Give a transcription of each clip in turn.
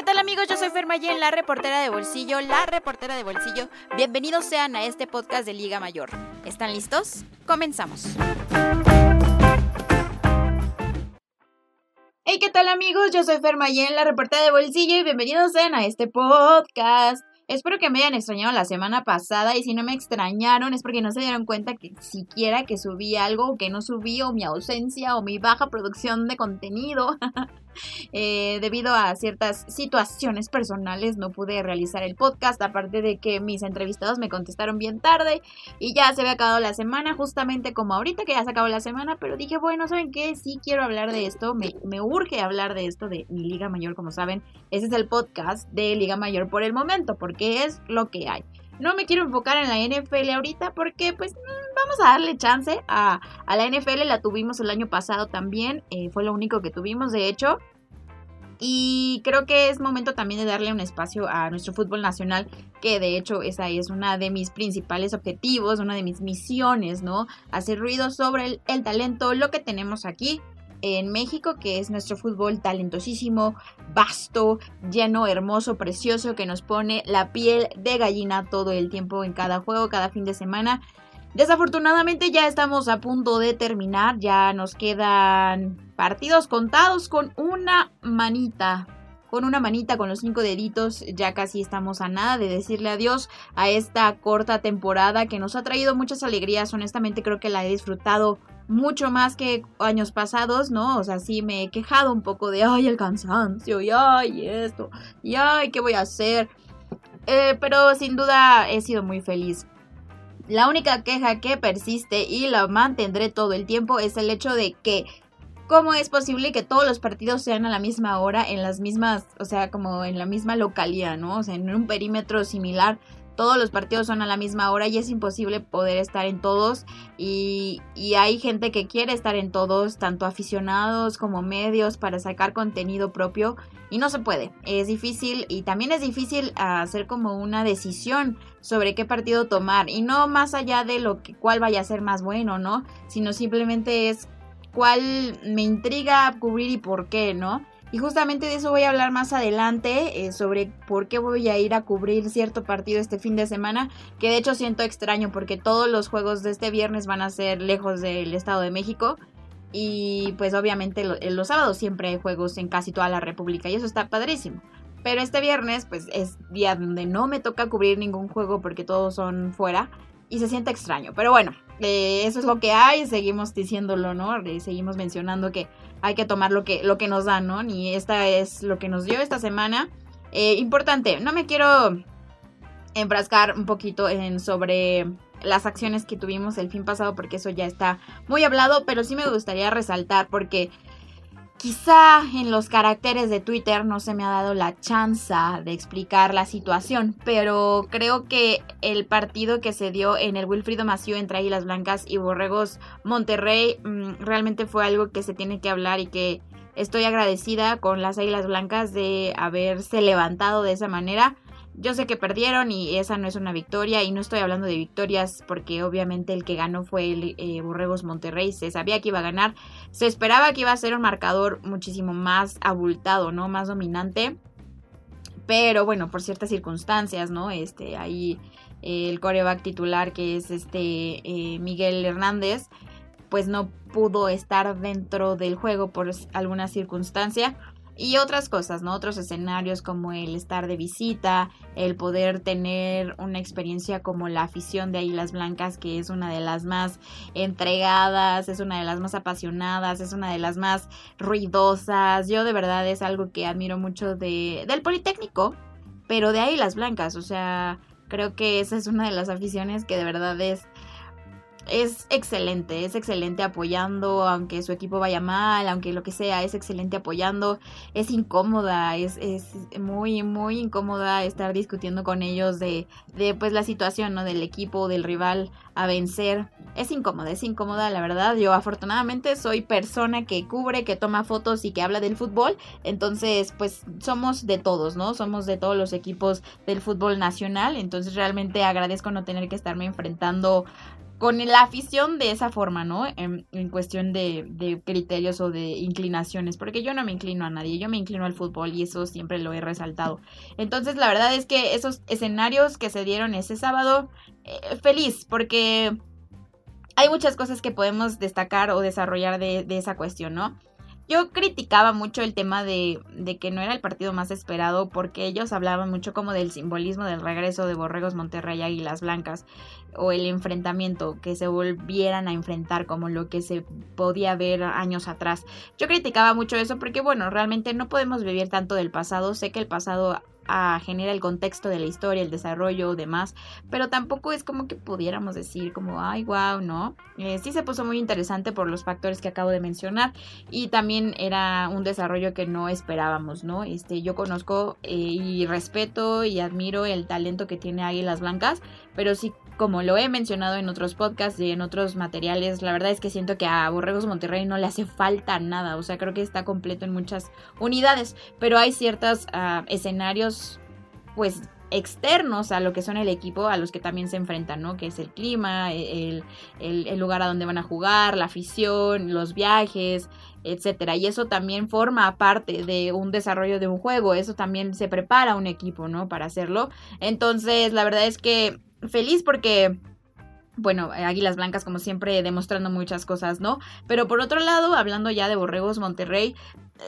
¿Qué tal amigos? Yo soy Fermayen, la reportera de bolsillo, la reportera de bolsillo. Bienvenidos sean a este podcast de Liga Mayor. ¿Están listos? Comenzamos. Hey, ¿qué tal amigos? Yo soy Fermayen, la reportera de bolsillo y bienvenidos sean a este podcast. Espero que me hayan extrañado la semana pasada y si no me extrañaron es porque no se dieron cuenta que siquiera que subí algo o que no subí o mi ausencia o mi baja producción de contenido. Eh, debido a ciertas situaciones personales no pude realizar el podcast, aparte de que mis entrevistados me contestaron bien tarde y ya se había acabado la semana, justamente como ahorita que ya se acabó la semana, pero dije, bueno, ¿saben qué? Sí quiero hablar de esto, me, me urge hablar de esto de mi Liga Mayor, como saben, ese es el podcast de Liga Mayor por el momento, porque es lo que hay. No me quiero enfocar en la NFL ahorita porque pues mm, vamos a darle chance a, la NFL. La tuvimos el año pasado también. Eh, fue lo único que tuvimos de hecho. Y creo que es momento también de darle un espacio a nuestro fútbol nacional, que de hecho esa es una de mis principales objetivos, una de mis misiones, ¿no? Hacer ruido sobre el talento, lo que tenemos aquí en México, que es nuestro fútbol talentosísimo, vasto, lleno, hermoso, precioso, que nos pone la piel de gallina todo el tiempo en cada juego, cada fin de semana. Desafortunadamente ya estamos a punto de terminar, ya nos quedan partidos contados con una manita con una manita, con los cinco deditos, ya casi estamos a nada de decirle adiós a esta corta temporada que nos ha traído muchas alegrías. Honestamente creo que la he disfrutado mucho más que años pasados, ¿no? O sea, sí me he quejado un poco de, ay, el cansancio, y ay, esto, y ay, ¿qué voy a hacer? Eh, pero sin duda he sido muy feliz. La única queja que persiste y la mantendré todo el tiempo es el hecho de que cómo es posible que todos los partidos sean a la misma hora en las mismas, o sea, como en la misma localidad, ¿no? O sea, en un perímetro similar todos los partidos son a la misma hora y es imposible poder estar en todos y, hay gente que quiere estar en todos, tanto aficionados como medios para sacar contenido propio y no se puede, es difícil y también es difícil hacer como una decisión sobre qué partido tomar y no más allá de lo que cuál vaya a ser más bueno, ¿no? Sino simplemente es cuál me intriga cubrir y por qué, ¿no? Y justamente de eso voy a hablar más adelante, eh, sobre por qué voy a ir a cubrir cierto partido este fin de semana, que de hecho siento extraño porque todos los juegos de este viernes van a ser lejos del Estado de México. Y pues obviamente los sábados siempre hay juegos en casi toda la República y eso está padrísimo. Pero este viernes pues es día donde no me toca cubrir ningún juego porque todos son fuera y se siente extraño. Pero bueno, eh, eso es lo que hay, seguimos diciéndolo, ¿no? seguimos mencionando que hay que tomar lo que, lo que nos dan, ¿no? Y esta es lo que nos dio esta semana. Eh, importante, no me quiero enfrascar un poquito sobre las acciones que tuvimos el fin pasado porque eso ya está muy hablado, pero sí me gustaría resaltar porque Quizá en los caracteres de Twitter no se me ha dado la chance de explicar la situación, pero creo que el partido que se dio en el Wilfrido Mació entre Águilas Blancas y Borregos Monterrey mm, realmente fue algo que se tiene que hablar y que estoy agradecida con las Águilas Blancas de haberse levantado de esa manera yo sé que perdieron y esa no es una victoria y no estoy hablando de victorias porque obviamente el que ganó fue el eh, Borregos Monterrey, se sabía que iba a ganar, se esperaba que iba a ser un marcador muchísimo más abultado, ¿no? Más dominante. Pero bueno, por ciertas circunstancias, ¿no? Este, ahí eh, el coreback titular que es este eh, Miguel Hernández, pues no pudo estar dentro del juego por alguna circunstancia y otras cosas, ¿no? Otros escenarios como el estar de visita, el poder tener una experiencia como la afición de Águilas Blancas, que es una de las más entregadas, es una de las más apasionadas, es una de las más ruidosas. Yo de verdad es algo que admiro mucho de, del Politécnico, pero de Águilas Blancas, o sea, creo que esa es una de las aficiones que de verdad es es excelente, es excelente apoyando, aunque su equipo vaya mal, aunque lo que sea, es excelente apoyando, es incómoda, es, es muy, muy incómoda estar discutiendo con ellos de, de pues la situación, ¿no? Del equipo, del rival a vencer. Es incómoda, es incómoda, la verdad. Yo afortunadamente soy persona que cubre, que toma fotos y que habla del fútbol. Entonces, pues somos de todos, ¿no? Somos de todos los equipos del fútbol nacional. Entonces realmente agradezco no tener que estarme enfrentando con la afición de esa forma, ¿no? En, cuestión de, criterios o de inclinaciones, porque yo no me inclino a nadie, yo me inclino al fútbol y eso siempre lo he resaltado. Entonces, la verdad es que esos escenarios que se dieron ese sábado, eh, feliz, porque hay muchas cosas que podemos destacar o desarrollar de, de esa cuestión, ¿no? Yo criticaba mucho el tema de, de, que no era el partido más esperado porque ellos hablaban mucho como del simbolismo del regreso de Borregos Monterrey Águilas Blancas o el enfrentamiento, que se volvieran a enfrentar como lo que se podía ver años atrás. Yo criticaba mucho eso porque bueno, realmente no podemos vivir tanto del pasado, sé que el pasado a genera el contexto de la historia, el desarrollo, demás, pero tampoco es como que pudiéramos decir como, ay, wow, ¿no? Eh, sí se puso muy interesante por los factores que acabo de mencionar y también era un desarrollo que no esperábamos, ¿no? Este, yo conozco eh, y respeto y admiro el talento que tiene Águilas Blancas, pero sí como lo he mencionado en otros podcasts y en otros materiales, la verdad es que siento que a Borregos Monterrey no le hace falta nada, o sea, creo que está completo en muchas unidades, pero hay ciertos ah, escenarios, pues externos a lo que son el equipo, a los que también se enfrentan, ¿no? Que es el clima, el, el, lugar a donde van a jugar, la afición, los viajes, etcétera. Y eso también forma parte de un desarrollo de un juego, eso también se prepara un equipo, ¿no? Para hacerlo. Entonces, la verdad es que feliz porque bueno, Águilas Blancas como siempre demostrando muchas cosas, ¿no? Pero por otro lado, hablando ya de Borregos Monterrey,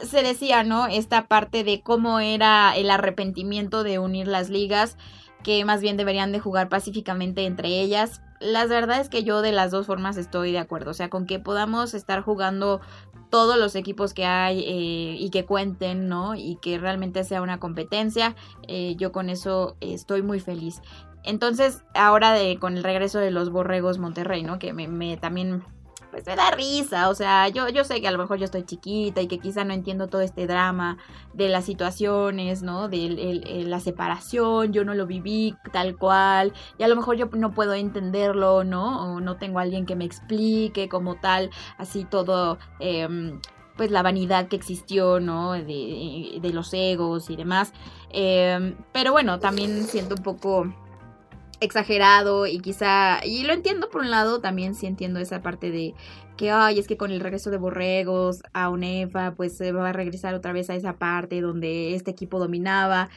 se decía, ¿no? Esta parte de cómo era el arrepentimiento de unir las ligas, que más bien deberían de jugar pacíficamente entre ellas. La verdad es que yo de las dos formas estoy de acuerdo, o sea, con que podamos estar jugando todos los equipos que hay eh, y que cuenten, ¿no? Y que realmente sea una competencia. Eh, yo con eso estoy muy feliz. Entonces, ahora de, con el regreso de los borregos Monterrey, ¿no? Que me, también pues me da risa, o sea, yo, yo sé que a lo mejor yo estoy chiquita y que quizá no entiendo todo este drama de las situaciones, ¿no? De la separación, yo no lo viví tal cual, y a lo mejor yo no puedo entenderlo, ¿no? O no tengo a alguien que me explique como tal, así todo, em, pues la vanidad que existió, ¿no? De, de los egos y demás. Em, pero bueno, también siento un poco exagerado y quizá, y lo entiendo por un lado, también sí entiendo esa parte de que, ay, es que con el regreso de Borregos a UNEFA, pues se va a regresar otra vez a esa parte donde este equipo dominaba.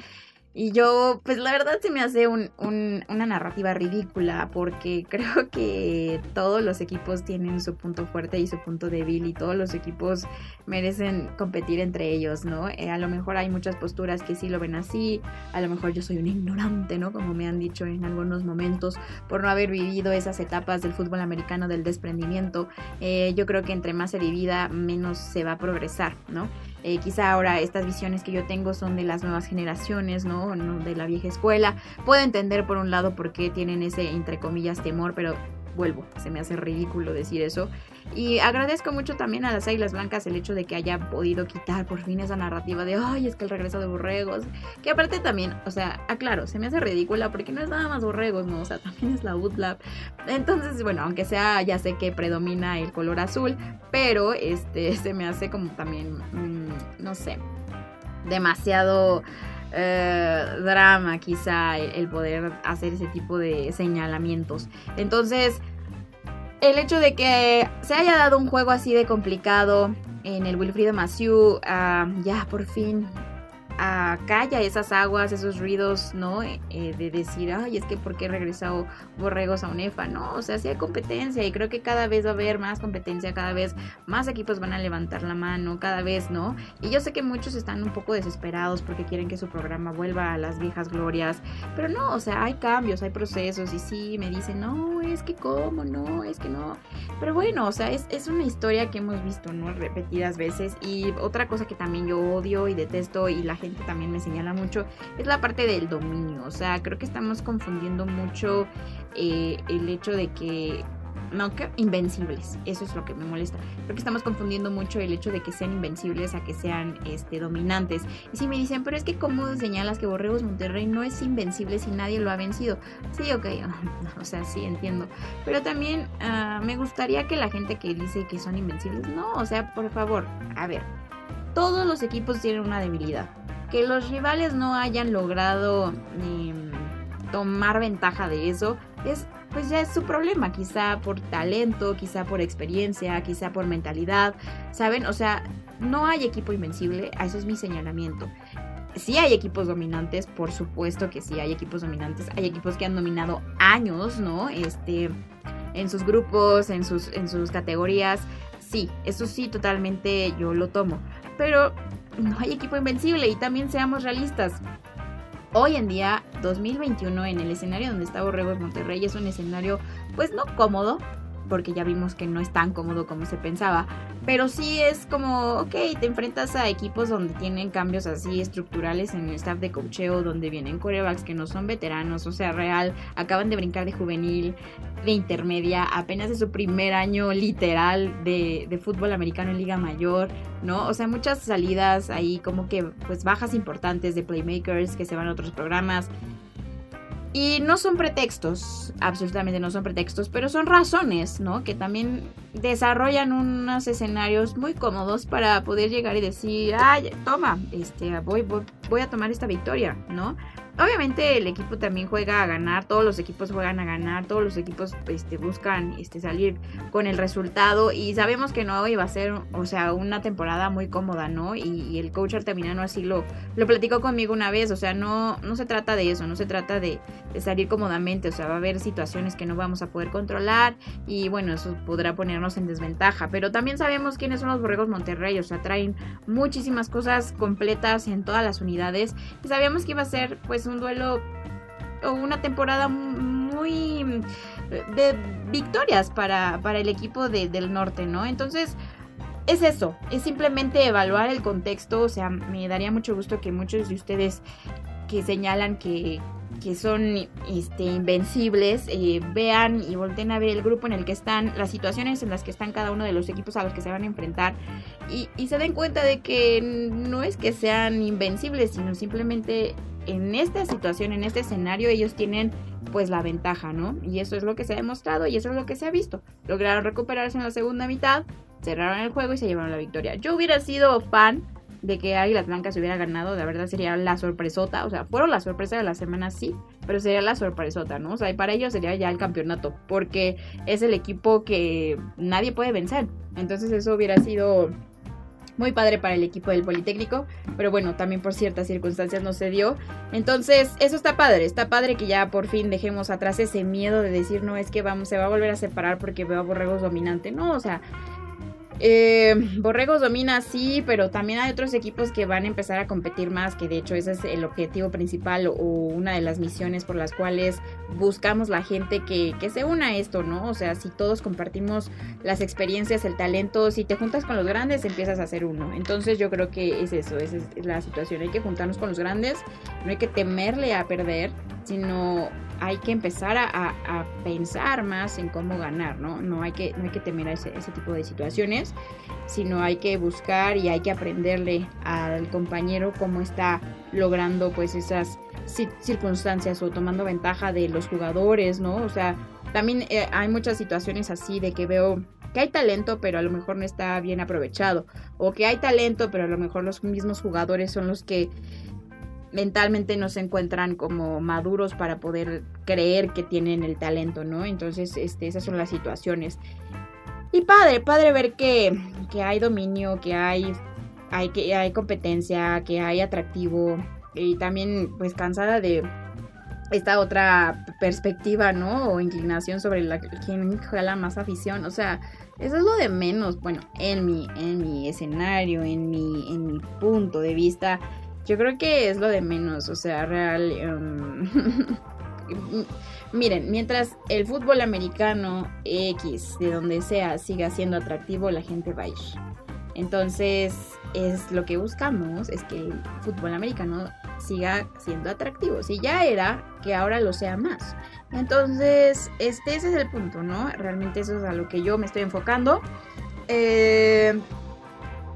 Y yo, pues la verdad se me hace un, una narrativa ridícula porque creo que todos los equipos tienen su punto fuerte y su punto débil y todos los equipos merecen competir entre ellos, ¿no? Eh, a lo mejor hay muchas posturas que sí lo ven así, a lo mejor yo soy un ignorante, ¿no? Como me han dicho en algunos momentos por no haber vivido esas etapas del fútbol americano del desprendimiento. Eh, yo creo que entre más se divida, menos se va a progresar, ¿no? Eh, quizá ahora estas visiones que yo tengo son de las nuevas generaciones, ¿no? De la vieja escuela. Puedo entender por un lado por qué tienen ese, entre comillas, temor, pero vuelvo, se me hace ridículo decir eso. Y agradezco mucho también a las Águilas Blancas el hecho de que haya podido quitar por fin esa narrativa de, ay, es que el regreso de Borregos. Que aparte también, o sea, aclaro, se me hace ridícula porque no es nada más Borregos, ¿no? O sea, también es la Woodlab. Entonces, bueno, aunque sea, ya sé que predomina el color azul, pero este se me hace como también, mm, no sé, demasiado... Eh, drama quizá el, poder hacer ese tipo de señalamientos. Entonces, el hecho de que se haya dado un juego así de complicado en el Wilfrido Massieu, ah, ya por fin calla esas aguas, esos ruidos, ¿no? Eh, de decir, ay, es que ¿por qué regresó Borregos a UNEFA? No, o sea, sí hay competencia y creo que cada vez va a haber más competencia, cada vez más equipos van a levantar la mano, cada vez, ¿no? Y yo sé que muchos están un poco desesperados porque quieren que su programa vuelva a las viejas glorias, pero no, o sea, hay cambios, hay procesos y sí, me dicen, no, es que cómo, no, es que no. Pero bueno, o sea, es, es una historia que hemos visto, ¿no? Repetidas veces y otra cosa que también yo odio y detesto y la gente también me señala mucho, es la parte del dominio. O sea, creo que estamos confundiendo mucho eh, el hecho de que no que invencibles, eso es lo que me molesta. Creo que estamos confundiendo mucho el hecho de que sean invencibles a que sean este, dominantes. Y si me dicen, pero es que cómo señalas que Borregos Monterrey no es invencible si nadie lo ha vencido. Sí, ok, o sea, sí entiendo. Pero también ah, me gustaría que la gente que dice que son invencibles, no, o sea, por favor, a ver, todos los equipos tienen una debilidad que los rivales no hayan logrado em, tomar ventaja de eso es pues ya es su problema, quizá por talento, quizá por experiencia, quizá por mentalidad, ¿saben? O sea, no hay equipo invencible, eso es mi señalamiento. Sí hay equipos dominantes, por supuesto que sí hay equipos dominantes, hay equipos que han dominado años, ¿no? Este, en sus grupos, en sus, en sus categorías, sí, eso sí, totalmente yo lo tomo, pero no hay equipo invencible y también seamos realistas. Hoy en día, 2021, en el escenario donde está Borregos Monterrey, es un escenario pues no cómodo, porque ya vimos que no es tan cómodo como se pensaba. Pero sí es como, ok, te enfrentas a equipos donde tienen cambios así estructurales en el staff de cocheo, donde vienen corebacks que no son veteranos, o sea, real, acaban de brincar de juvenil, de intermedia, apenas es su primer año literal de, de fútbol americano en Liga Mayor, ¿no? O sea, muchas salidas ahí como que pues bajas importantes de playmakers que se van a otros programas. Y no son pretextos, absolutamente no son pretextos, pero son razones, ¿no? Que también desarrollan unos escenarios muy cómodos para poder llegar y decir, ay, toma, este, voy, voy, voy a tomar esta victoria, ¿no? Obviamente el equipo también juega a ganar, todos los equipos juegan a ganar, todos los equipos este, buscan este, salir con el resultado y sabemos que no iba a ser, o sea, una temporada muy cómoda, ¿no? Y, el coach Artaminano así lo, lo platicó conmigo una vez, o sea, no, no se trata de eso, no se trata de, de salir cómodamente, o sea, va a haber situaciones que no vamos a poder controlar y bueno, eso podrá ponernos en desventaja, pero también sabemos quiénes son los Borregos Monterrey, o sea, traen muchísimas cosas completas en todas las unidades y sabíamos que iba a ser pues un duelo o una temporada muy de victorias para, para el equipo del norte, ¿no? Entonces, es eso, es simplemente evaluar el contexto, o sea, me daría mucho gusto que muchos de ustedes que señalan que, que son este, invencibles, eh, vean y volteen a ver el grupo en el que están, las situaciones en las que están cada uno de los equipos a los que se van a enfrentar y, y se den cuenta de que no es que sean invencibles, sino simplemente en esta situación, en este escenario, ellos tienen pues la ventaja, ¿no? Y eso es lo que se ha demostrado y eso es lo que se ha visto. Lograron recuperarse en la segunda mitad, cerraron el juego y se llevaron la victoria. Yo hubiera sido fan de que Águilas Blancas hubiera ganado, de verdad sería la sorpresota, o sea, fueron la sorpresa de la semana, sí, pero sería la sorpresota, ¿no? O sea, y para ellos sería ya el campeonato, porque es el equipo que nadie puede vencer. Entonces eso hubiera sido muy padre para el equipo del Politécnico, pero bueno, también por ciertas circunstancias no se dio. Entonces, eso está padre, está padre que ya por fin dejemos atrás ese miedo de decir, no, es que vamos, se va a volver a separar porque veo a Borregos dominante. No, o sea, eh, Borregos domina, sí, pero también hay otros equipos que van a empezar a competir más, que de hecho ese es el objetivo principal o una de las misiones por las cuales buscamos la gente que, que se una a esto, ¿no? O sea, si todos compartimos las experiencias, el talento, si te juntas con los grandes, empiezas a ser uno. Entonces yo creo que es eso, esa es la situación. Hay que juntarnos con los grandes, no hay que temerle a perder, sino hay que empezar a, pensar más en cómo ganar, ¿no? No hay que, no hay que temer a ese, tipo de situaciones, sino hay que buscar y hay que aprenderle al compañero cómo está logrando pues esas circunstancias o tomando ventaja de los jugadores, ¿no? O sea, también eh, hay muchas situaciones así de que veo que hay talento, pero a lo mejor no está bien aprovechado, o que hay talento, pero a lo mejor los mismos jugadores son los que mentalmente no se encuentran como maduros para poder creer que tienen el talento, ¿no? Entonces, este, esas son las situaciones. Y padre, padre ver que, que hay dominio, que hay, hay, que hay competencia, que hay atractivo. Y también, pues, cansada de esta otra perspectiva, ¿no? O inclinación sobre la quien jala más afición. O sea, eso es lo de menos. Bueno, en mi, en mi escenario, en mi, en mi punto de vista yo creo que es lo de menos, o sea, real. Em, miren, mientras el fútbol americano X, de donde sea, siga siendo atractivo, la gente va a ir. Entonces, es lo que buscamos, es que el fútbol americano siga siendo atractivo. Si ya era, que ahora lo sea más. Entonces, este, ese es el punto, ¿no? Realmente eso es a lo que yo me estoy enfocando. Eh,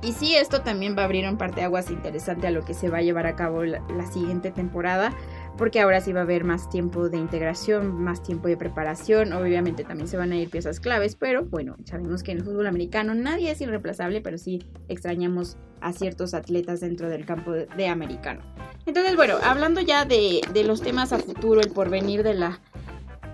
y sí, esto también va a abrir un parteaguas interesante a lo que se va a llevar a cabo la, siguiente temporada, porque ahora sí va a haber más tiempo de integración, más tiempo de preparación, obviamente también se van a ir piezas claves, pero bueno, sabemos que en el fútbol americano nadie es irreemplazable, pero sí extrañamos a ciertos atletas dentro del campo de, americano. Entonces, bueno, hablando ya de, de los temas a futuro, el porvenir de la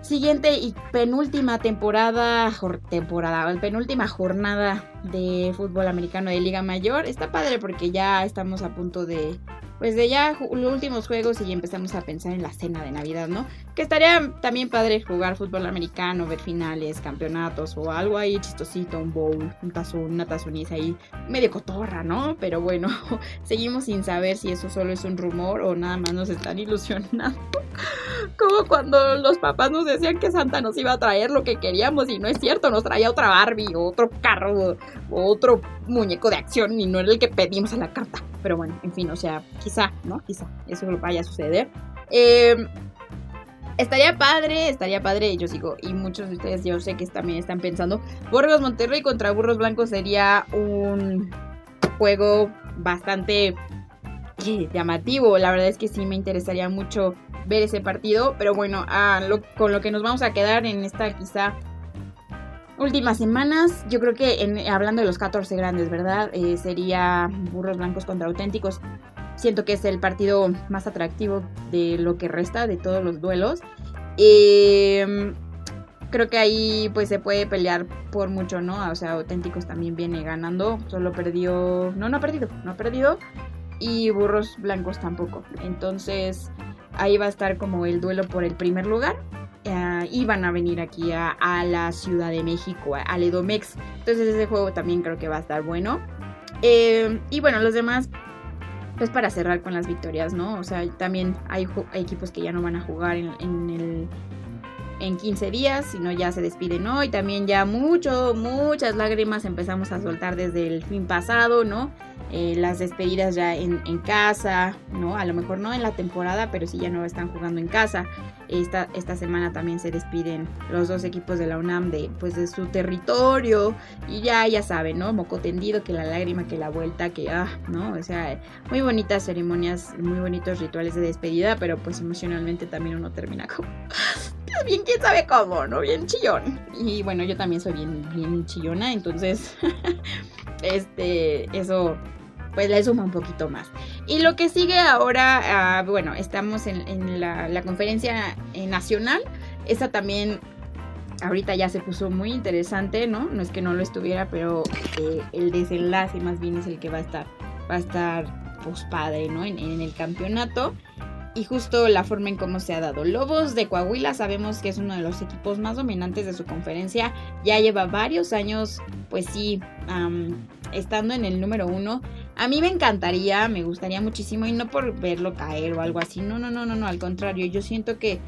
siguiente y penúltima temporada, temporada, penúltima jornada de fútbol americano de Liga Mayor. Está padre porque ya estamos a punto de pues de ya los últimos juegos y empezamos a pensar en la cena de Navidad, ¿no? Que estaría también padre jugar fútbol americano, ver finales, campeonatos o algo ahí chistosito, un bowl, un tazón, una tazoniza ahí medio cotorra, ¿no? Pero bueno, seguimos sin saber si eso solo es un rumor o nada más nos están ilusionando. Como cuando los papás nos decían que Santa nos iba a traer lo que queríamos y no es cierto, nos traía otra Barbie o otro carro otro muñeco de acción y no era el que pedimos en la carta. Pero bueno, en fin, o sea, quizá, ¿no? Quizá eso vaya a suceder. Em, estaría padre, estaría padre, yo sigo, y muchos de ustedes yo sé que también están pensando, Burgos Monterrey contra Burros Blancos sería un juego bastante llamativo, la verdad es que sí me interesaría mucho ver ese partido, pero bueno, con lo que nos vamos a quedar en esta quizá últimas semanas, yo creo que hablando de los 14 grandes, ¿verdad? Eh, sería Burros Blancos contra Auténticos. Siento que es el partido más atractivo de lo que resta de todos los duelos. Em, creo que ahí pues se puede pelear por mucho, ¿no? O sea, Auténticos también viene ganando. Solo perdió... No, no ha perdido. No ha perdido. Y Burros Blancos tampoco. Entonces ahí va a estar como el duelo por el primer lugar iban a venir aquí a, la Ciudad de México, al Edomex. Entonces ese juego también creo que va a estar bueno. Eh, y bueno, los demás, pues para cerrar con las victorias, ¿no? O sea, también hay, equipos que ya no van a jugar en, en el en 15 días, sino ya se despiden hoy. También ya mucho, muchas lágrimas empezamos a soltar desde el fin pasado, ¿no? Eh, las despedidas ya en, casa, ¿no? A lo mejor no en la temporada, pero sí ya no están jugando en casa. Esta, esta semana también se despiden los dos equipos de la UNAM de, pues, de su territorio. Y ya, ya saben, ¿no? Moco tendido, que la lágrima, que la vuelta, que, ah, ¿no? O sea, muy bonitas ceremonias, muy bonitos rituales de despedida, pero pues emocionalmente también uno termina como bien quién sabe cómo, ¿no? Bien chillón. Y bueno, yo también soy bien, bien chillona, entonces, este, eso pues le suma un poquito más. Y lo que sigue ahora, ah, bueno, estamos en, la, conferencia eh, nacional. Esta también ahorita ya se puso muy interesante, ¿no? No es que no lo estuviera, pero eh, el desenlace más bien es el que va a estar, va a estar pues padre, ¿no? En, en el campeonato y justo la forma en cómo se ha dado. Lobos de Coahuila sabemos que es uno de los equipos más dominantes de su conferencia, ya lleva varios años, pues sí, estando en el número uno. A mí me encantaría, me gustaría muchísimo y no por verlo caer o algo así, no, no, no, no, no, al contrario, yo siento que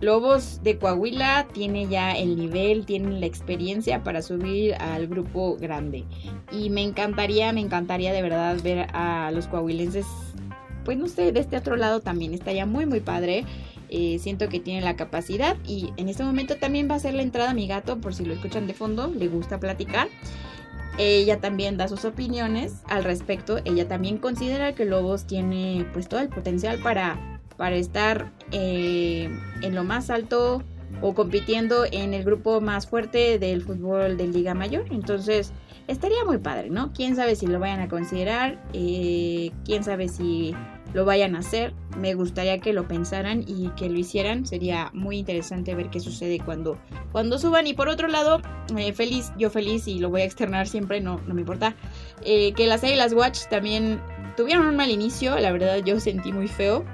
Lobos de Coahuila tiene ya el nivel, tiene la experiencia para subir al grupo grande. Y me encantaría, me encantaría de verdad ver a los coahuilenses pues no sé, de este otro lado también está ya muy muy padre. Eh, siento que tiene la capacidad y en este momento también va a ser la entrada a mi gato por si lo escuchan de fondo, le gusta platicar. Ella también da sus opiniones al respecto. Ella también considera que Lobos tiene pues todo el potencial para, para estar eh, en lo más alto o compitiendo en el grupo más fuerte del fútbol de Liga Mayor. Entonces, estaría muy padre, ¿no? Quién sabe si lo vayan a considerar, eh, quién sabe si lo vayan a hacer. Me gustaría que lo pensaran y que lo hicieran. Sería muy interesante ver qué sucede cuando, cuando suban. Y por otro lado, eh, feliz, yo feliz y lo voy a externar siempre, no, no me importa. Eh, que las Águilas Watch también tuvieron un mal inicio. La verdad, yo sentí muy feo.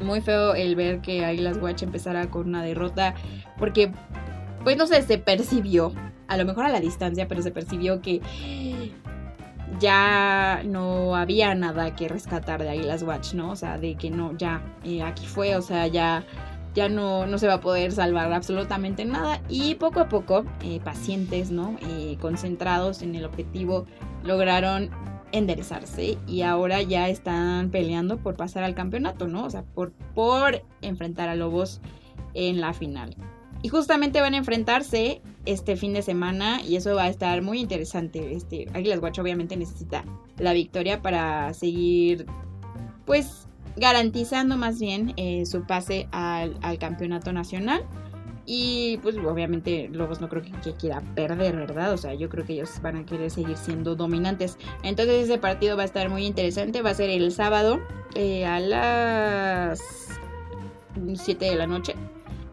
Muy feo el ver que Águilas Watch empezara con una derrota. Porque, pues no sé, se percibió a lo mejor a la distancia, pero se percibió que ya no había nada que rescatar de Águilas Watch, ¿no? O sea, de que no, ya, eh, aquí fue, o sea, ya, ya no, no se va a poder salvar absolutamente nada. Y poco a poco, eh, pacientes, ¿no? Eh, concentrados en el objetivo, lograron enderezarse y ahora ya están peleando por pasar al campeonato, ¿no? O sea, por, por enfrentar a Lobos en la final. Y justamente van a enfrentarse este fin de semana y eso va a estar muy interesante. Este, Águilas Guacho obviamente necesita la victoria para seguir, pues, garantizando más bien eh, su pase al, campeonato nacional. Y pues obviamente Lobos no creo que, quiera perder, ¿verdad? O sea, yo creo que ellos van a querer seguir siendo dominantes. Entonces ese partido va a estar muy interesante. Va a ser el sábado eh, a las 7 de la noche.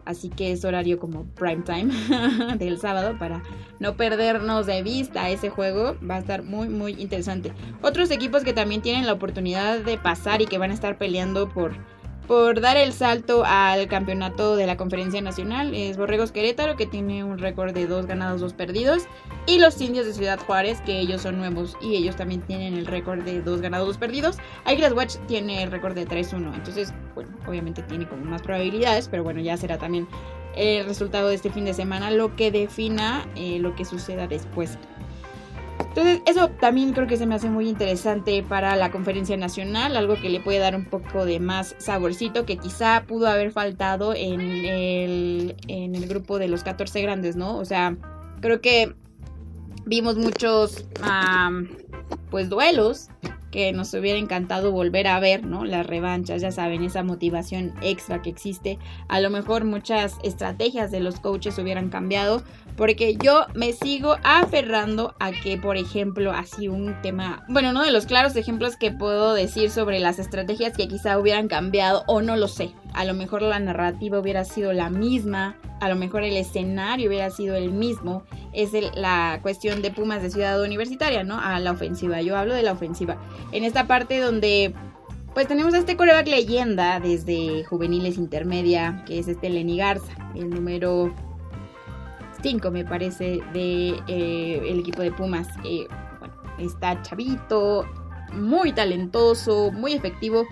Así que es horario como prime time del sábado para no perdernos de vista ese juego. Va a estar muy, muy interesante. Otros equipos que también tienen la oportunidad de pasar y que van a estar peleando por por dar el salto al campeonato de la Conferencia Nacional. Es Borregos Querétaro, que tiene un récord de dos ganados, dos perdidos. Y los Indios de Ciudad Juárez, que ellos son nuevos y ellos también tienen el récord de dos ganados, dos perdidos. Águilas Watch tiene el récord de 3-1. Entonces, bueno, obviamente tiene como más probabilidades, pero bueno, ya será también el resultado de este fin de semana lo que defina eh, lo que suceda después. Entonces, eso también creo que se me hace muy interesante para la conferencia nacional, algo que le puede dar un poco de más saborcito que quizá pudo haber faltado en el, en el grupo de los 14 grandes, ¿no? O sea, creo que vimos muchos, pues, duelos que nos hubiera encantado volver a ver, ¿no? Las revanchas, ya saben, esa motivación extra que existe. A lo mejor muchas estrategias de los coaches hubieran cambiado, porque yo me sigo aferrando a que, por ejemplo, así un tema, bueno, uno de los claros ejemplos que puedo decir sobre las estrategias que quizá hubieran cambiado o no lo sé. A lo mejor la narrativa hubiera sido la misma, a lo mejor el escenario hubiera sido el mismo. Es la cuestión de Pumas de Ciudad Universitaria, ¿no? A la ofensiva. Yo hablo de la ofensiva. En esta parte donde pues tenemos a este coreback leyenda desde juveniles intermedia, que es este Lenny Garza, el número 5 me parece de eh, el equipo de Pumas. Eh, bueno, está chavito, muy talentoso, muy efectivo.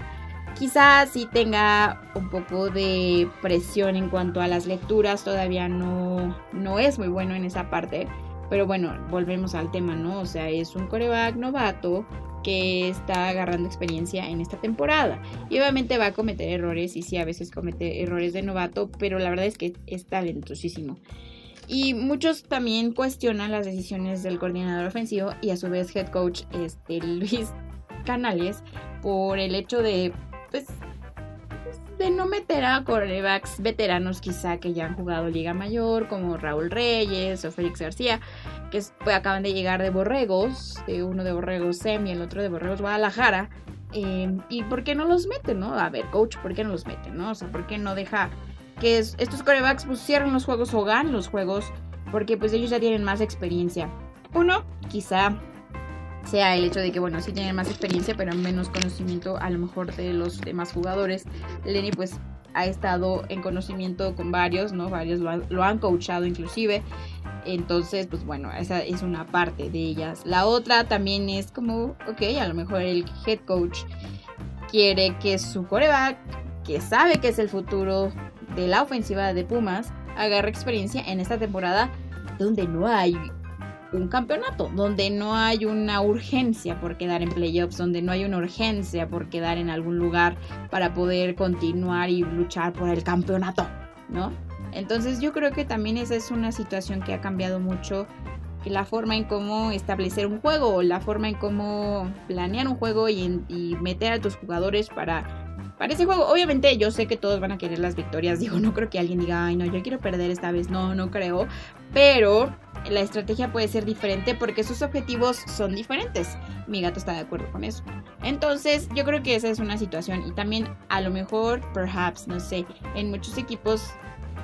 Quizás sí tenga un poco de presión en cuanto a las lecturas, todavía no, no es muy bueno en esa parte. Pero bueno, volvemos al tema, ¿no? O sea, es un coreback novato que está agarrando experiencia en esta temporada. Y obviamente va a cometer errores y sí, a veces comete errores de novato, pero la verdad es que es talentosísimo. Y muchos también cuestionan las decisiones del coordinador ofensivo y a su vez head coach este, Luis Canales por el hecho de, pues, de no meter a corebacks veteranos quizá que ya han jugado Liga Mayor, como Raúl Reyes o Félix García, que pues, acaban de llegar de Borregos, de uno de Borregos SEM y el otro de Borregos Guadalajara. Em, ¿Y por qué no los mete, no? A ver, coach, ¿por qué no los mete, no? O sea, ¿por qué no deja que estos corebacks cierran los juegos o ganan los juegos porque pues ellos ya tienen más experiencia. Uno, quizá sea el hecho de que, bueno, sí tienen más experiencia, pero menos conocimiento a lo mejor de los demás jugadores. Lenny pues ha estado en conocimiento con varios, ¿no? Varios lo han, coachado inclusive. Entonces, pues bueno, esa es una parte de ellas. La otra también es como, ok, a lo mejor el head coach quiere que su coreback, que sabe que es el futuro de la ofensiva de Pumas agarra experiencia en esta temporada donde no hay un campeonato, donde no hay una urgencia por quedar en playoffs, donde no hay una urgencia por quedar en algún lugar para poder continuar y luchar por el campeonato, ¿no? Entonces yo creo que también esa es una situación que ha cambiado mucho la forma en cómo establecer un juego, la forma en cómo planear un juego y, y meter a tus jugadores para para ese juego. Obviamente yo sé que todos van a querer las victorias. Digo, no creo que alguien diga, ay no, yo quiero perder esta vez. No, no creo. Pero la estrategia puede ser diferente porque sus objetivos son diferentes. Mi gato está de acuerdo con eso. Entonces yo creo que esa es una situación. Y también a lo mejor, perhaps, no sé, en muchos equipos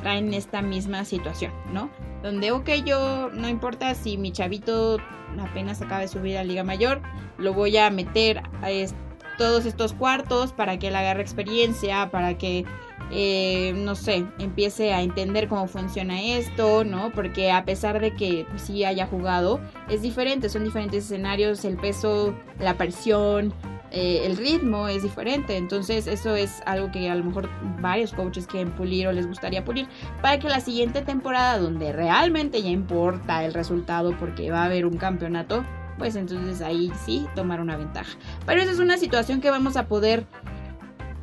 traen esta misma situación, ¿no? Donde, ok, yo no importa si mi chavito apenas acaba de subir a Liga Mayor, lo voy a meter a este todos estos cuartos para que él agarre experiencia, para que, eh, no sé, empiece a entender cómo funciona esto, ¿no? Porque a pesar de que sí haya jugado, es diferente, son diferentes escenarios, el peso, la presión, eh, el ritmo es diferente. Entonces eso es algo que a lo mejor varios coaches quieren pulir o les gustaría pulir para que la siguiente temporada donde realmente ya importa el resultado porque va a haber un campeonato, pues entonces ahí sí tomar una ventaja. Pero esa es una situación que vamos a poder,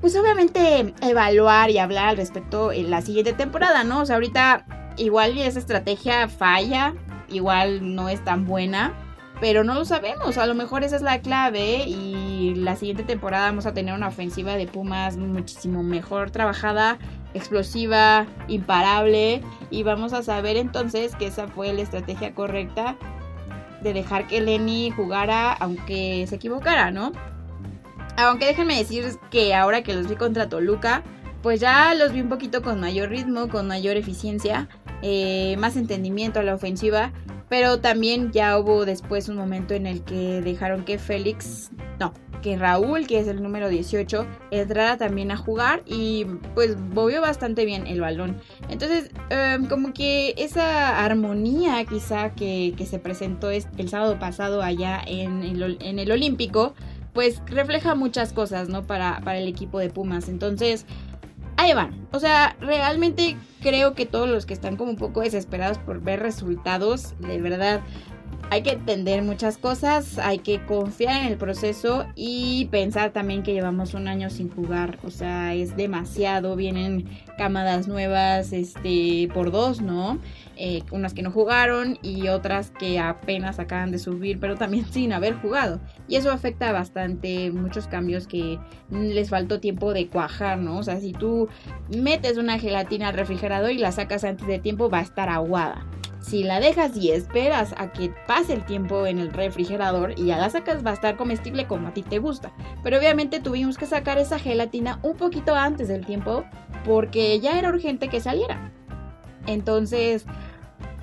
pues obviamente evaluar y hablar al respecto en la siguiente temporada, ¿no? O sea, ahorita igual esa estrategia falla, igual no es tan buena, pero no lo sabemos. A lo mejor esa es la clave y la siguiente temporada vamos a tener una ofensiva de Pumas muchísimo mejor trabajada, explosiva, imparable y vamos a saber entonces que esa fue la estrategia correcta de dejar que Lenny jugara aunque se equivocara, ¿no? Aunque déjenme decir que ahora que los vi contra Toluca, pues ya los vi un poquito con mayor ritmo, con mayor eficiencia, eh, más entendimiento a la ofensiva. Pero también ya hubo después un momento en el que dejaron que Félix, no, que Raúl, que es el número 18, entrara también a jugar y pues movió bastante bien el balón. Entonces, em, como que esa armonía quizá que, se presentó el sábado pasado allá en, en el Olímpico, pues refleja muchas cosas, ¿no? Para, para el equipo de Pumas. Entonces, ahí van. O sea, realmente creo que todos los que están como un poco desesperados por ver resultados, de verdad, hay que entender muchas cosas, hay que confiar en el proceso y pensar también que llevamos un año sin jugar, o sea, es demasiado, vienen camadas nuevas, este, por dos, ¿no? Eh, unas que no jugaron y otras que apenas acaban de subir, pero también sin haber jugado. Y eso afecta bastante muchos cambios que les faltó tiempo de cuajar, ¿no? O sea, si tú metes una gelatina al refrigerador y la sacas antes de tiempo, va a estar aguada. Si la dejas y esperas a que pase el tiempo en el refrigerador y ya la sacas, va a estar comestible como a ti te gusta. Pero obviamente tuvimos que sacar esa gelatina un poquito antes del tiempo porque ya era urgente que saliera. Entonces,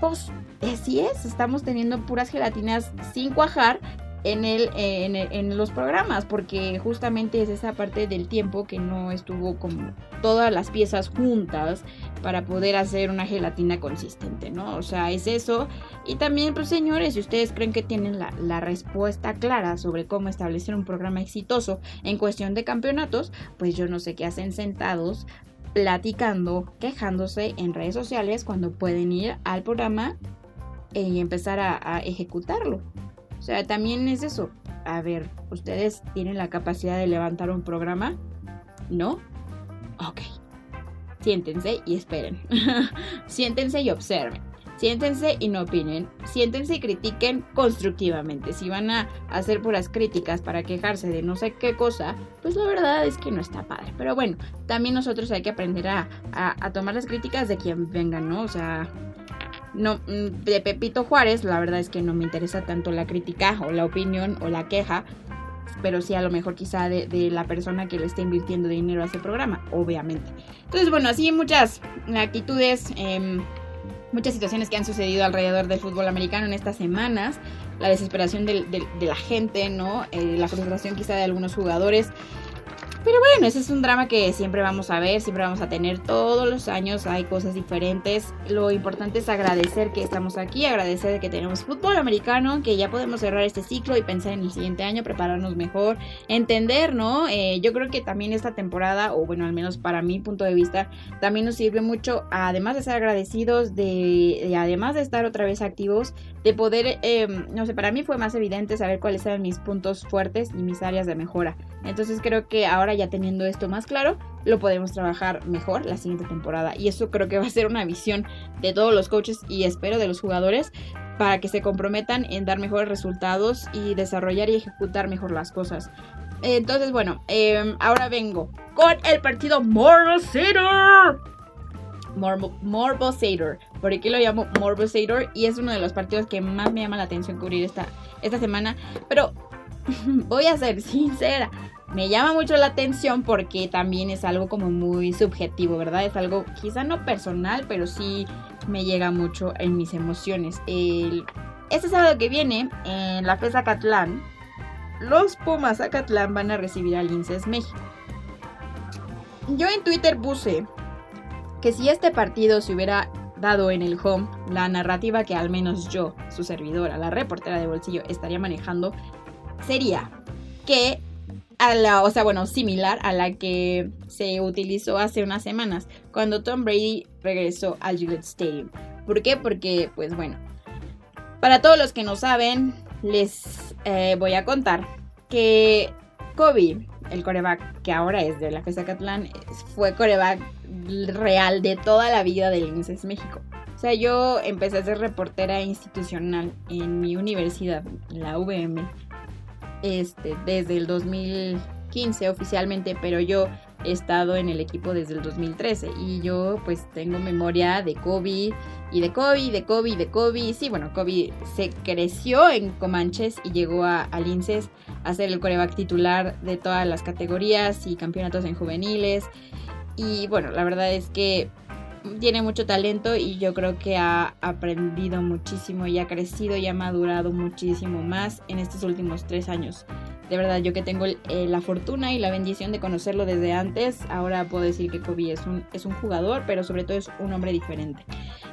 pues así es, estamos teniendo puras gelatinas sin cuajar en, el, en, los programas, porque justamente es esa parte del tiempo que no estuvo como todas las piezas juntas para poder hacer una gelatina consistente, ¿no? O sea, es eso. Y también, pues señores, si ustedes creen que tienen la, la respuesta clara sobre cómo establecer un programa exitoso en cuestión de campeonatos, pues yo no sé qué hacen sentados platicando, quejándose en redes sociales cuando pueden ir al programa y empezar a ejecutarlo. O sea, también es eso. A ver, ¿ustedes tienen la capacidad de levantar un programa? ¿No? Ok. Siéntense y esperen. Siéntense y observen. Siéntense y no opinen. Siéntense y critiquen constructivamente. Si van a hacer puras críticas para quejarse de no sé qué cosa, pues la verdad es que no está padre. Pero bueno, también nosotros hay que aprender a, a tomar las críticas de quien vengan, ¿no? O sea, no, mm, de Pepito Juárez, la verdad es que no me interesa tanto la crítica o la opinión o la queja, pero sí a lo mejor quizá de, la persona que le está invirtiendo dinero a ese programa, obviamente. Entonces, bueno, así muchas actitudes, em, muchas situaciones que han sucedido alrededor del fútbol americano en estas semanas, la desesperación de, la gente, ¿no? Eh, la frustración quizá de algunos jugadores. Pero bueno, ese es un drama que siempre vamos a ver, siempre vamos a tener todos los años, hay cosas diferentes. Lo importante es agradecer que estamos aquí, agradecer que tenemos fútbol americano, que ya podemos cerrar este ciclo y pensar en el siguiente año, prepararnos mejor, entender, ¿no? Eh, yo creo que también esta temporada, o bueno, al menos para mi punto de vista, también nos sirve mucho, además de ser agradecidos, de, además de estar otra vez activos, de poder, em, no sé, para mí fue más evidente saber cuáles eran mis puntos fuertes y mis áreas de mejora. Entonces creo que ya teniendo esto más claro, lo podemos trabajar mejor la siguiente temporada. Y eso creo que va a ser una visión de todos los coaches y espero de los jugadores para que se comprometan en dar mejores resultados y desarrollar y ejecutar mejor las cosas. Entonces, bueno, em, ahora vengo con el partido Morbosator. Morbosator. Por aquí lo llamo Morbosator y es uno de los partidos que más me llama la atención cubrir esta, esta semana. Pero voy a ser sincera, me llama mucho la atención porque también es algo como muy subjetivo, ¿verdad? Es algo quizá no personal, pero sí me llega mucho en mis emociones. este sábado que viene, en la FES Acatlán, los Pumas Acatlán van a recibir al Linces México. Yo en Twitter puse que si este partido se hubiera dado en el home, la narrativa que al menos yo, su servidora, la reportera de bolsillo, estaría manejando, sería que o sea, bueno, similar a la que se utilizó hace unas semanas, cuando Tom Brady regresó al Gillette Stadium. ¿Por qué? Porque, pues bueno, para todos los que no saben, les eh, voy a contar que Kobe, el coreback que ahora es de la FESA Catlán, fue coreback real de toda la vida del INSES México. O sea, yo empecé a ser reportera institucional en mi universidad, la VM, este, desde el 2015 oficialmente, pero yo he estado en el equipo desde el 2013 y yo pues tengo memoria de Kobe y de Kobe, de Kobe, de Kobe. Sí, bueno, Kobe se creció en Comanches y llegó a, a Linces a ser el coreback titular de todas las categorías y campeonatos en juveniles. Y bueno, la verdad es que tiene mucho talento y yo creo que ha aprendido muchísimo y ha crecido y ha madurado muchísimo más en estos últimos tres años. De verdad, yo que tengo eh, la fortuna y la bendición de conocerlo desde antes, ahora puedo decir que Kobe es un, es un jugador, pero sobre todo es un hombre diferente.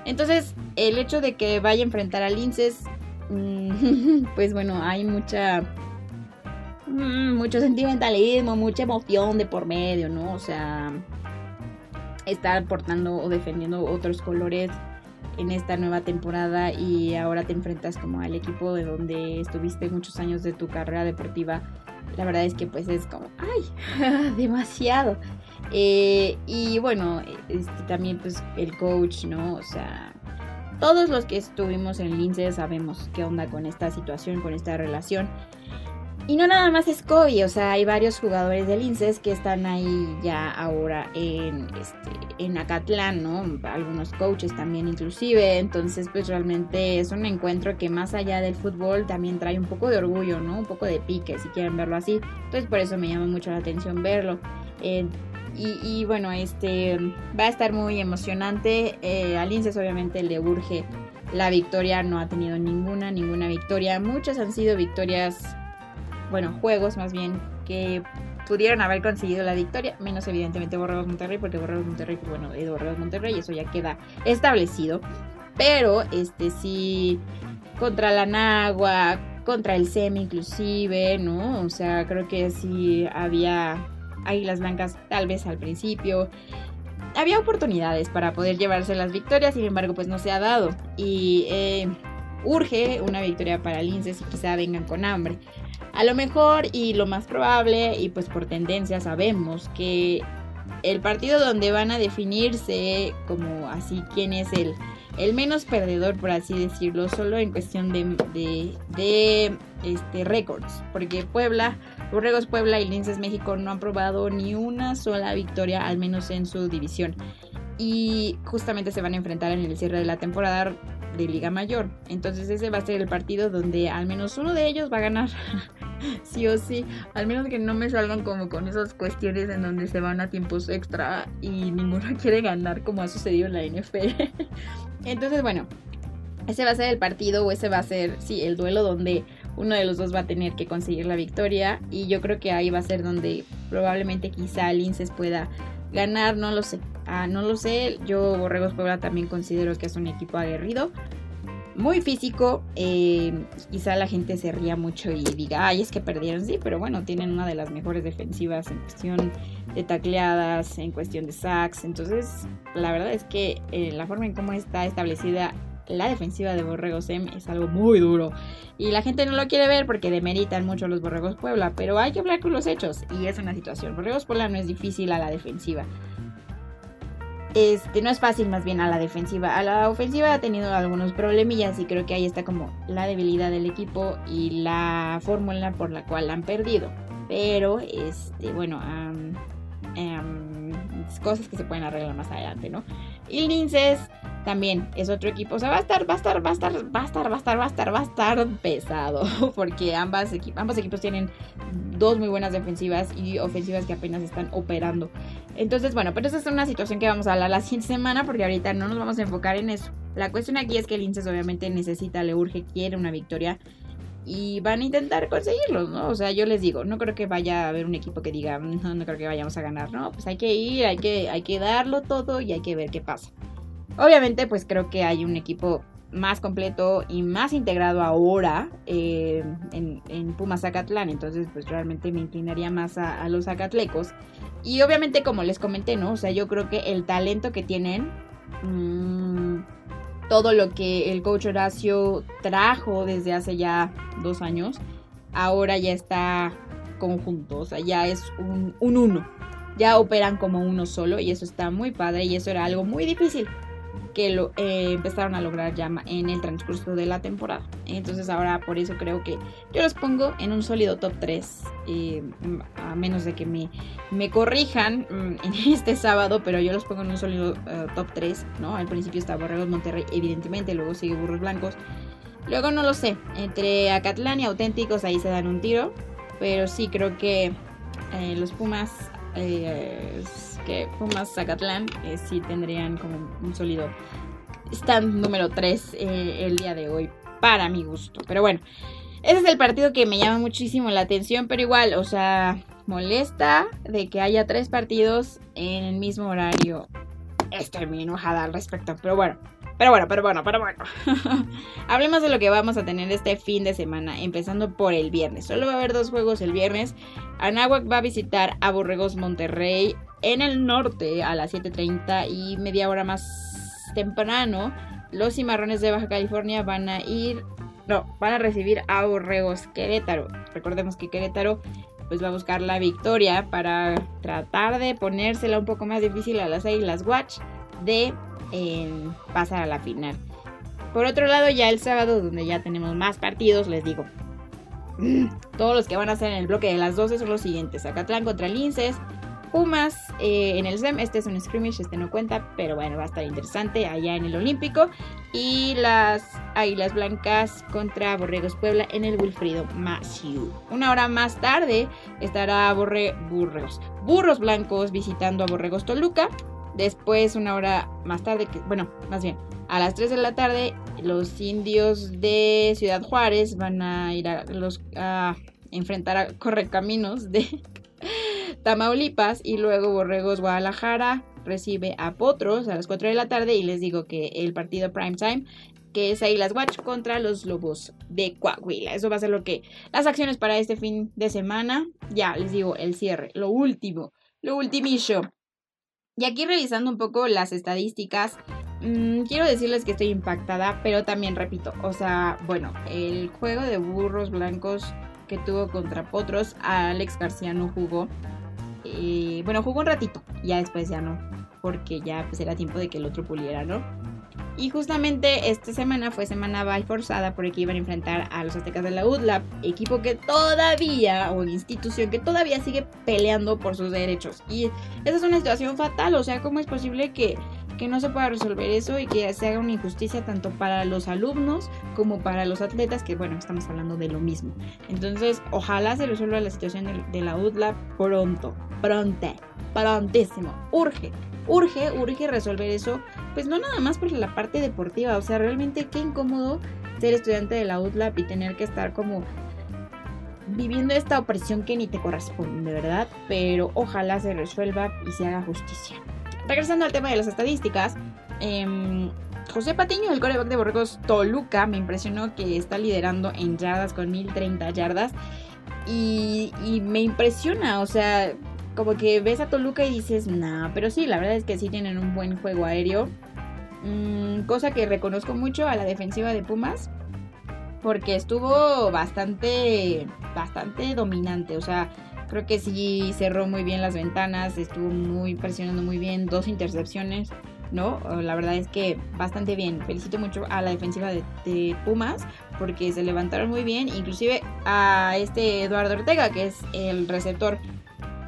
Entonces, el hecho de que vaya a enfrentar a Linces, mm, pues bueno, hay mucha mm, mucho sentimentalismo, mucha emoción de por medio, ¿no? O sea, estar portando o defendiendo otros colores en esta nueva temporada y ahora te enfrentas como al equipo de donde estuviste muchos años de tu carrera deportiva, la verdad es que pues es como, ay, demasiado. Eh, y bueno, este, también pues el coach, ¿no? O sea, todos los que estuvimos en Lince sabemos qué onda con esta situación, con esta relación. Y no nada más es Kobe, o sea, hay varios jugadores del INSES que están ahí ya ahora en, este, en Acatlán, ¿no? Algunos coaches también inclusive, entonces pues realmente es un encuentro que más allá del fútbol también trae un poco de orgullo, ¿no? Un poco de pique, si quieren verlo así. Entonces por eso me llama mucho la atención verlo. Eh, y, bueno, este va a estar muy emocionante. Eh, al INSES obviamente le urge la victoria, no ha tenido ninguna, ninguna victoria. Muchas han sido victorias bueno, juegos más bien que pudieron haber conseguido la victoria, menos evidentemente Borregos Monterrey, porque Borregos Monterrey, pues bueno, de Borregos Monterrey, eso ya queda establecido. Pero, este sí, contra la Nagua, contra el SEMI inclusive, ¿no? O sea, creo que sí había Águilas Blancas tal vez al principio. Había oportunidades para poder llevarse las victorias, sin embargo, pues no se ha dado. Y eh, urge una victoria para Linces y quizá vengan con hambre. A lo mejor y lo más probable, y pues por tendencia sabemos que el partido donde van a definirse como así quién es el, el menos perdedor, por así decirlo, solo en cuestión de, de, este, récords, porque Puebla, Borregos Puebla y Linces México no han probado ni una sola victoria, al menos en su división. Y justamente se van a enfrentar en el cierre de la temporada de Liga Mayor. Entonces ese va a ser el partido donde al menos uno de ellos va a ganar. sí o sí. Al menos que no me salgan como con esas cuestiones en donde se van a tiempos extra y ninguno quiere ganar como ha sucedido en la NFL. Entonces bueno, ese va a ser el partido o ese va a ser, sí, el duelo donde uno de los dos va a tener que conseguir la victoria y yo creo que ahí va a ser donde probablemente quizá Linces pueda ganar, no lo sé. Ah, no lo sé, yo Borregos Puebla también considero que es un equipo aguerrido, muy físico. Eh, quizá la gente se ría mucho y diga, ay, es que perdieron, sí, pero bueno, tienen una de las mejores defensivas en cuestión de tacleadas, en cuestión de sacks. Entonces, la verdad es que eh, la forma en cómo está establecida la defensiva de Borregos M es algo muy duro. Y la gente no lo quiere ver porque demeritan mucho a los Borregos Puebla, pero hay que hablar con los hechos. Y es una situación. Borregos Puebla no es difícil a la defensiva. Este, no es fácil más bien a la defensiva. A la ofensiva ha tenido algunos problemillas y creo que ahí está como la debilidad del equipo y la fórmula por la cual han perdido. Pero, este, bueno, cosas que se pueden arreglar más adelante, ¿no? Y Linces también es otro equipo. O sea, va a estar, va a estar, va a estar, va a estar, va a estar, va a estar, va a estar pesado. Porque ambas ambos equipos tienen dos muy buenas defensivas y ofensivas que apenas están operando. Entonces, bueno, pero esa es una situación que vamos a hablar la siguiente semana porque ahorita no nos vamos a enfocar en eso. La cuestión aquí es que el Inces obviamente necesita, le urge, quiere una victoria y van a intentar conseguirlos, ¿no? O sea, yo les digo, no creo que vaya a haber un equipo que diga, no, no creo que vayamos a ganar, no, pues hay que ir, hay que, hay que darlo todo y hay que ver qué pasa. Obviamente, pues creo que hay un equipo más completo y más integrado ahora eh, en, en, Zacatlán. Entonces, pues realmente me inclinaría más a, los Zacatlecos. Y obviamente, como les comenté, ¿no? O sea, yo creo que el talento que tienen, mmm, todo lo que el coach Horacio trajo desde hace ya dos años, ahora ya está conjunto. O sea, ya es un uno. Ya operan como uno solo y eso está muy padre y eso era algo muy difícil que lo eh, empezaron a lograr ya en el transcurso de la temporada. Entonces ahora por eso creo que yo los pongo en un sólido top 3, eh, a menos de que me, me corrijan mm, en este sábado, pero yo los pongo en un sólido eh, top 3, ¿no? Al principio está Borregos Monterrey, evidentemente, luego sigue Burros Blancos. Luego no lo sé, entre Acatlán y Auténticos ahí se dan un tiro, pero sí creo que los Pumas eh, que Pumas Zacatlán eh, sí tendrían como un sólido stand número 3 eh, el día de hoy, para mi gusto. Pero bueno, ese es el partido que me llama muchísimo la atención, pero igual, o sea, molesta de que haya tres partidos en el mismo horario. Estoy muy enojada al respecto, pero bueno. Pero bueno, pero bueno, pero bueno. Hablemos de lo que vamos a tener este fin de semana, empezando por el viernes. Solo va a haber dos juegos el viernes. Anáhuac va a visitar a Borregos Monterrey en el norte a las 7.30 y media hora más temprano. Los cimarrones de Baja California van a ir, no, van a recibir a Borregos Querétaro. Recordemos que Querétaro pues va a buscar la victoria para tratar de ponérsela un poco más difícil a las Águilas Watch de en pasar a la final. Por otro lado, ya el sábado, donde ya tenemos más partidos, les digo. Todos los que van a ser en el bloque de las 12 son los siguientes. Acatlán contra Linces. Pumas eh, en el SEM. Este es un scrimmage, este no cuenta, pero bueno, va a estar interesante allá en el Olímpico. Y las Águilas Blancas contra Borregos Puebla en el Wilfrido Maciú. Una hora más tarde estará Borre Burros. Burros Blancos visitando a Borregos Toluca. Después, una hora más tarde, que, bueno, más bien, a las 3 de la tarde, los indios de Ciudad Juárez van a ir a, los, a enfrentar a Correcaminos de Tamaulipas y luego Borregos Guadalajara recibe a Potros a las 4 de la tarde y les digo que el partido prime time que es Águilas Watch contra los Lobos de Coahuila. Eso va a ser lo que las acciones para este fin de semana. Ya les digo el cierre, lo último, lo ultimillo. Y aquí revisando un poco las estadísticas, mmm, quiero decirles que estoy impactada, pero también repito, o sea, bueno, el juego de burros blancos que tuvo contra Potros, Alex García no jugó. Eh, bueno, jugó un ratito, ya después ya no, porque ya pues era tiempo de que el otro puliera, ¿no? Y justamente esta semana fue semana by forzada porque iban a enfrentar a los aztecas de la UDLAP, equipo que todavía, o institución que todavía sigue peleando por sus derechos. Y esa es una situación fatal, o sea, ¿cómo es posible que, que no se pueda resolver eso y que se haga una injusticia tanto para los alumnos como para los atletas, que bueno, estamos hablando de lo mismo. Entonces, ojalá se resuelva la situación de, de la UDLAP pronto, pronto, prontísimo, urge urge, urge resolver eso, pues no nada más por la parte deportiva, o sea, realmente qué incómodo ser estudiante de la UTLAP y tener que estar como viviendo esta opresión que ni te corresponde, ¿verdad? Pero ojalá se resuelva y se haga justicia. Regresando al tema de las estadísticas, eh, José Patiño, el coreback de Borregos Toluca, me impresionó que está liderando en yardas con 1030 yardas. Y, y me impresiona, o sea, como que ves a Toluca y dices, nah, pero sí, la verdad es que sí tienen un buen juego aéreo. Mm, cosa que reconozco mucho a la defensiva de Pumas. Porque estuvo bastante, bastante dominante. O sea, creo que sí cerró muy bien las ventanas. Estuvo muy presionando muy bien. Dos intercepciones. ¿no? La verdad es que bastante bien. Felicito mucho a la defensiva de, de, Pumas porque se levantaron muy bien. Inclusive a este Eduardo Ortega, que es el receptor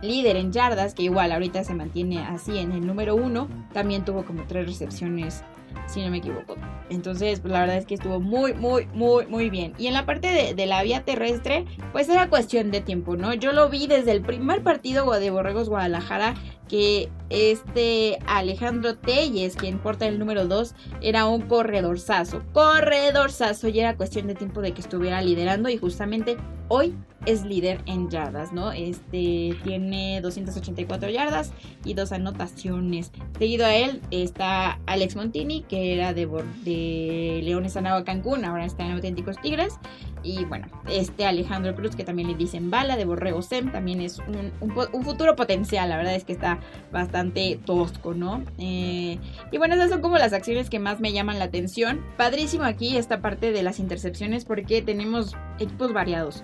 líder en yardas, que igual ahorita se mantiene así en el número uno, también tuvo como tres recepciones, si no me equivoco. Entonces, pues, la verdad es que estuvo muy, muy, muy, muy bien. Y en la parte de, de, la vía terrestre, pues era cuestión de tiempo, ¿no? Yo lo vi desde el primer partido de Borregos Guadalajara, que este Alejandro Telles, quien porta el número 2, era un corredorzazo. Corredorzazo, y era cuestión de tiempo de que estuviera liderando. Y justamente hoy es líder en yardas, ¿no? Este tiene 284 yardas y dos anotaciones. Seguido a él está Alex Montini, que era de, de Leones Anagua Cancún, ahora está en Auténticos Tigres. Y bueno, este Alejandro Cruz, que también le dicen bala, de Borrego Sem, también es un, futuro potencial. La verdad es que está bastante tosco, ¿no? Eh, y bueno, esas son como las acciones que más me llaman la atención. Padrísimo aquí esta parte de las intercepciones porque tenemos equipos variados.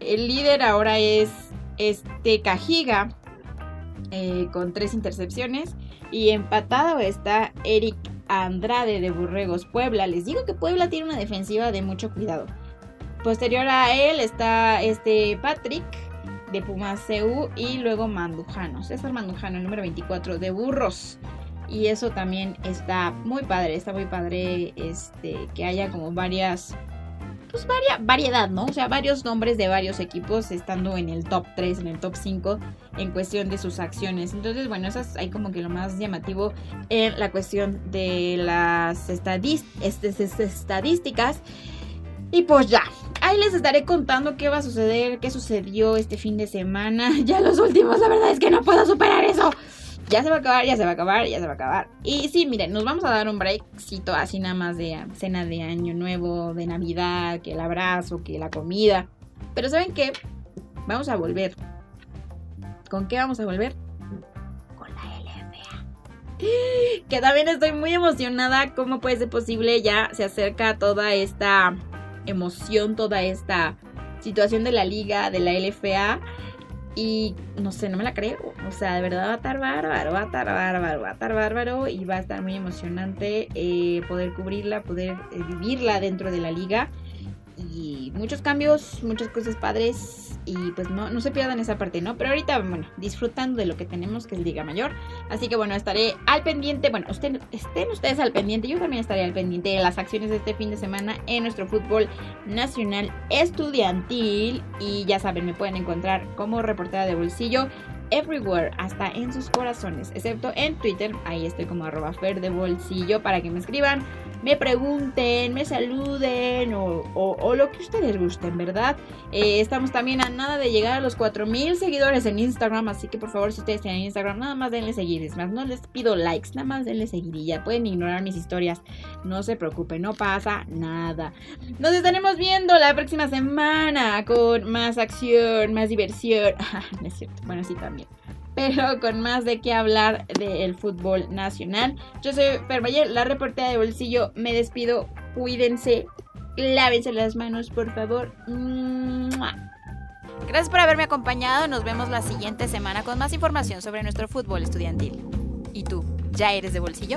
El líder ahora es este Cajiga eh, con tres intercepciones. Y empatado está Eric Andrade de Burregos Puebla. Les digo que Puebla tiene una defensiva de mucho cuidado. Posterior a él está este Patrick de Pumas CU y luego Mandujano. César Mandujano, el número 24 de Burros. Y eso también está muy padre, está muy padre este, que haya como varias pues variedad, ¿no? O sea, varios nombres de varios equipos estando en el top 3, en el top 5 en cuestión de sus acciones. Entonces, bueno, eso es como que lo más llamativo en la cuestión de las estadísticas. Y pues ya, ahí les estaré contando qué va a suceder, qué sucedió este fin de semana. Ya los últimos, la verdad es que no puedo superar eso ya se va a acabar, ya se va a acabar, ya se va a acabar. Y sí, miren, nos vamos a dar un breakcito así nada más de cena de año nuevo, de Navidad, que el abrazo, que la comida. Pero ¿saben qué? Vamos a volver. ¿Con qué vamos a volver? Con la LFA. Que también estoy muy emocionada. ¿Cómo puede ser posible? Ya se acerca toda esta emoción, toda esta situación de la liga, de la LFA. Y no sé, no me la creo. O sea, de verdad va a estar bárbaro, va a estar bárbaro, va a estar bárbaro y va a estar muy emocionante eh, poder cubrirla, poder eh, vivirla dentro de la liga. Y muchos cambios, muchas cosas padres y pues no, no se pierdan esa parte, ¿no? Pero ahorita, bueno, disfrutando de lo que tenemos, que es Liga Mayor. Así que bueno, estaré al pendiente, bueno, estén ustedes al pendiente, yo también estaré al pendiente de las acciones de este fin de semana en nuestro fútbol nacional estudiantil. Y ya saben, me pueden encontrar como reportera de bolsillo everywhere, hasta en sus corazones, excepto en Twitter, ahí estoy como arroba fer de bolsillo para que me escriban me pregunten, me saluden o, lo que ustedes gusten, ¿verdad? Eh, estamos también a nada de llegar a los 4000 seguidores en Instagram, así que por favor, si ustedes tienen Instagram, nada más denle seguir. Más, no les pido likes, nada más denle seguir y ya pueden ignorar mis historias. No se preocupen, no pasa nada. Nos estaremos viendo la próxima semana con más acción, más diversión. no es cierto, bueno, sí también pero con más de qué hablar del fútbol nacional. Yo soy Fer Valle, la reportera de bolsillo. Me despido. Cuídense. Lávense las manos, por favor. Gracias por haberme acompañado. Nos vemos la siguiente semana con más información sobre nuestro fútbol estudiantil. ¿Y tú, ya eres de bolsillo?